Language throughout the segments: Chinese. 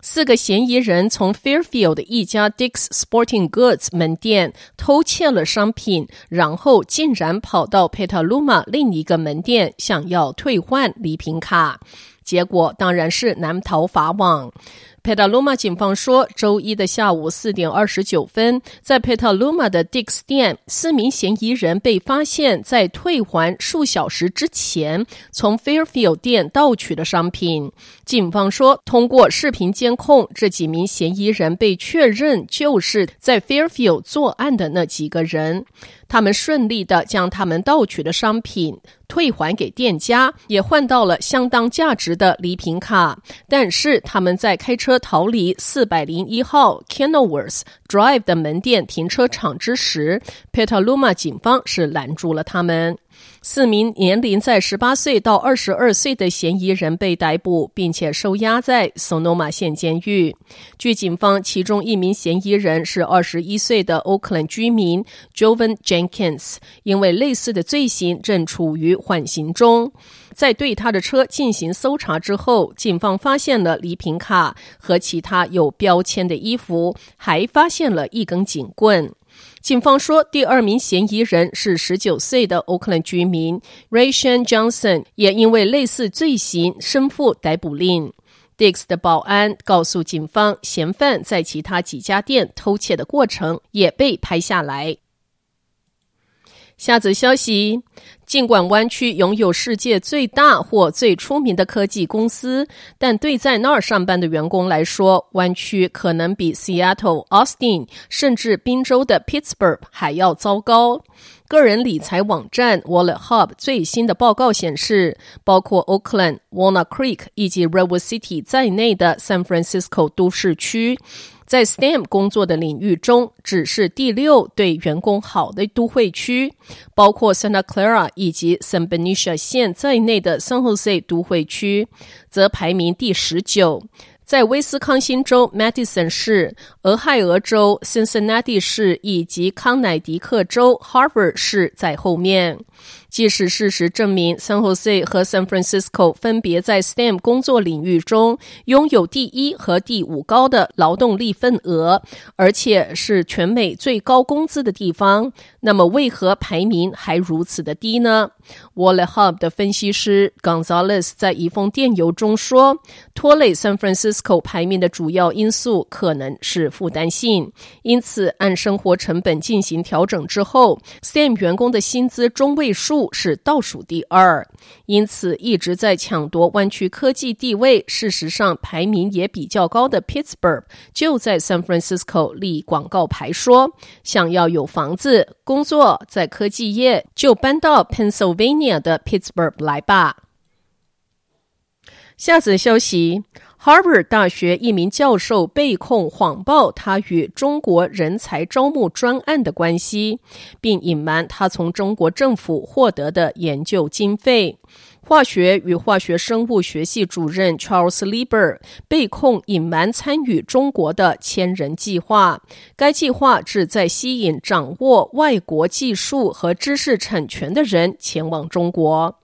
四个嫌疑人从 Fairfield 的一家 Dick's Sporting Goods 门店偷窃了商品，然后竟然跑到 Petaluma 另一个门店想要退换礼品卡，结果当然是难逃法网。佩塔鲁玛警方说，周一的下午四点二十九分，在佩塔鲁玛的 Dick's 店，四名嫌疑人被发现，在退还数小时之前，从 Fairfield 店盗取的商品。警方说，通过视频监控，这几名嫌疑人被确认就是在 Fairfield 作案的那几个人。他们顺利的将他们盗取的商品退还给店家，也换到了相当价值的礼品卡。但是他们在开车逃离四百零一号 Kenilworth Drive 的门店停车场之时，Petaluma 警方是拦住了他们。四名年龄在十八岁到二十二岁的嫌疑人被逮捕，并且收押在 Sonoma 县监狱。据警方，其中一名嫌疑人是二十一岁的 Oakland 居民 Jovan Jenkins，因为类似的罪行正处于缓刑中。在对他的车进行搜查之后，警方发现了礼品卡和其他有标签的衣服，还发现了一根警棍。警方说，第二名嫌疑人是十九岁的 Oakland 居民 rayshan Johnson，也因为类似罪行身负逮捕令。Dix 的保安告诉警方，嫌犯在其他几家店偷窃的过程也被拍下来。下则消息。尽管湾区拥有世界最大或最出名的科技公司，但对在那儿上班的员工来说，湾区可能比 Seattle、Austin 甚至宾州的 Pittsburgh 还要糟糕。个人理财网站 WalletHub 最新的报告显示，包括 Oakland、Walnut Creek 以及 Redwood City 在内的 San Francisco 都市区，在 STEM 工作的领域中，只是第六对员工好的都会区，包括 Santa Clara 以及 San Benicia 县在内的 San Jose 都会区，则排名第十九。在威斯康星州 Madison 市、俄亥俄州 Cincinnati 市以及康乃狄克州 Harvard 市在后面。即使事实证明，San Jose 和 San Francisco 分别在 STEM 工作领域中拥有第一和第五高的劳动力份额，而且是全美最高工资的地方，那么为何排名还如此的低呢？WalletHub 的分析师 Gonzalez 在一封电邮中说，拖累 San Francisco 排名的主要因素可能是负担性，因此按生活成本进行调整之后，STEM 员工的薪资中位数。是倒数第二，因此一直在抢夺湾区科技地位。事实上，排名也比较高的 Pittsburgh 就在 San Francisco 立广告牌说：“想要有房子、工作在科技业，就搬到 Pennsylvania 的 Pittsburgh 来吧。”下则消息。Harvard 大学一名教授被控谎报他与中国人才招募专案的关系，并隐瞒他从中国政府获得的研究经费。化学与化学生物学系主任 Charles Lieber 被控隐瞒参与中国的千人计划，该计划旨在吸引掌握外国技术和知识产权的人前往中国。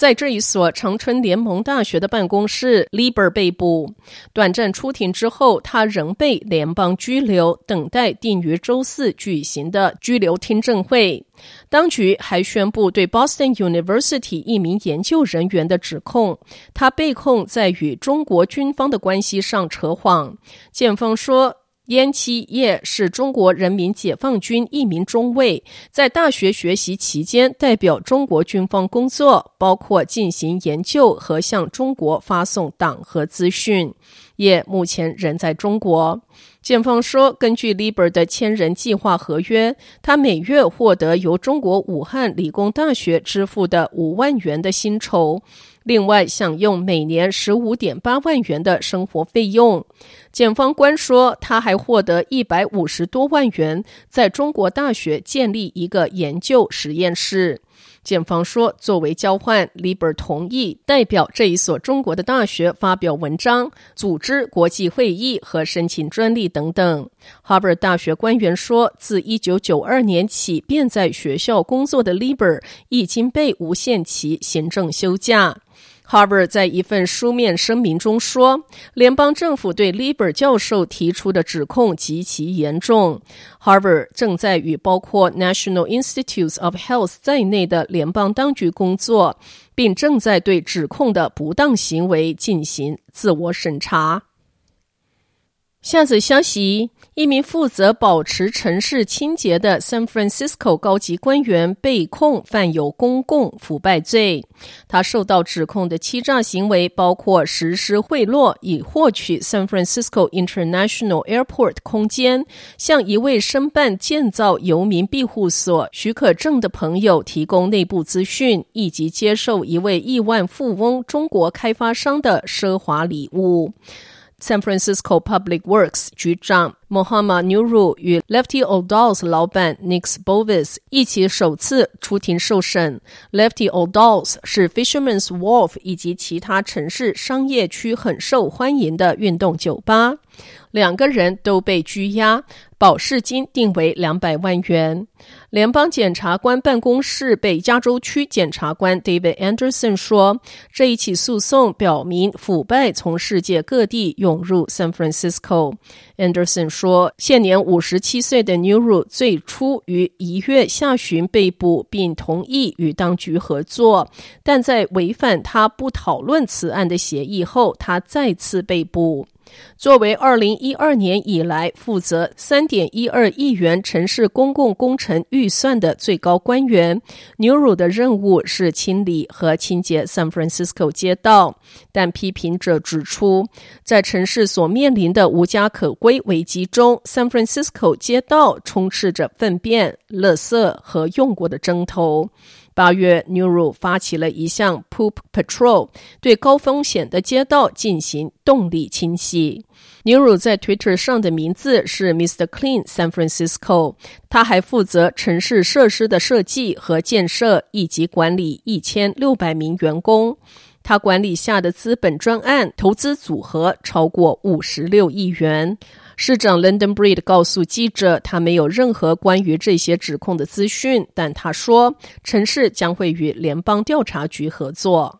在这一所长春联盟大学的办公室，Liber 被捕。短暂出庭之后，他仍被联邦拘留，等待定于周四举行的拘留听证会。当局还宣布对 Boston University 一名研究人员的指控，他被控在与中国军方的关系上扯谎。检方说。燕七叶是中国人民解放军一名中尉，在大学学习期间代表中国军方工作，包括进行研究和向中国发送党和资讯。叶目前仍在中国。检方说，根据 Liber 的千人计划合约，他每月获得由中国武汉理工大学支付的五万元的薪酬，另外享用每年十五点八万元的生活费用。检方官说，他还获得一百五十多万元，在中国大学建立一个研究实验室。检方说，作为交换，Libber 同意代表这一所中国的大学发表文章、组织国际会议和申请专利等等。哈佛大学官员说，自一九九二年起便在学校工作的 Libber 已经被无限期行政休假。Harvard 在一份书面声明中说，联邦政府对 Liber 教授提出的指控极其严重。Harvard 正在与包括 National Institutes of Health 在内的联邦当局工作，并正在对指控的不当行为进行自我审查。下则消息：一名负责保持城市清洁的 San Francisco 高级官员被控犯有公共腐败罪。他受到指控的欺诈行为包括实施贿赂，以获取 San Francisco International Airport 空间，向一位申办建造游民庇护所许可证的朋友提供内部资讯，以及接受一位亿万富翁中国开发商的奢华礼物。San Francisco Public Works 局长 Mohammad Nuru 与 Lefty Old Dolls 老板 Nick Bovis 一起首次出庭受审。Lefty Old Dolls 是 Fisherman's Wharf 以及其他城市商业区很受欢迎的运动酒吧。两个人都被拘押，保释金定为两百万元。联邦检察官办公室北加州区检察官 David Anderson 说：“这一起诉讼表明腐败从世界各地涌入 San Francisco。” Anderson 说：“现年五十七岁的 Nuru 最初于一月下旬被捕，并同意与当局合作，但在违反他不讨论此案的协议后，他再次被捕。”作为二零一二年以来负责三点一二亿元城市公共工程预算的最高官员，Nuru 的任务是清理和清洁 San Francisco 街道。但批评者指出，在城市所面临的无家可归危机中，San Francisco 街道充斥着粪便、垃圾和用过的针头。八月，Newru 发起了一项 Poop Patrol，对高风险的街道进行动力清洗。Newru 在 Twitter 上的名字是 Mr. Clean San Francisco。他还负责城市设施的设计和建设，以及管理一千六百名员工。他管理下的资本专案投资组合超过五十六亿元。市长 London Breed 告诉记者，他没有任何关于这些指控的资讯，但他说，城市将会与联邦调查局合作。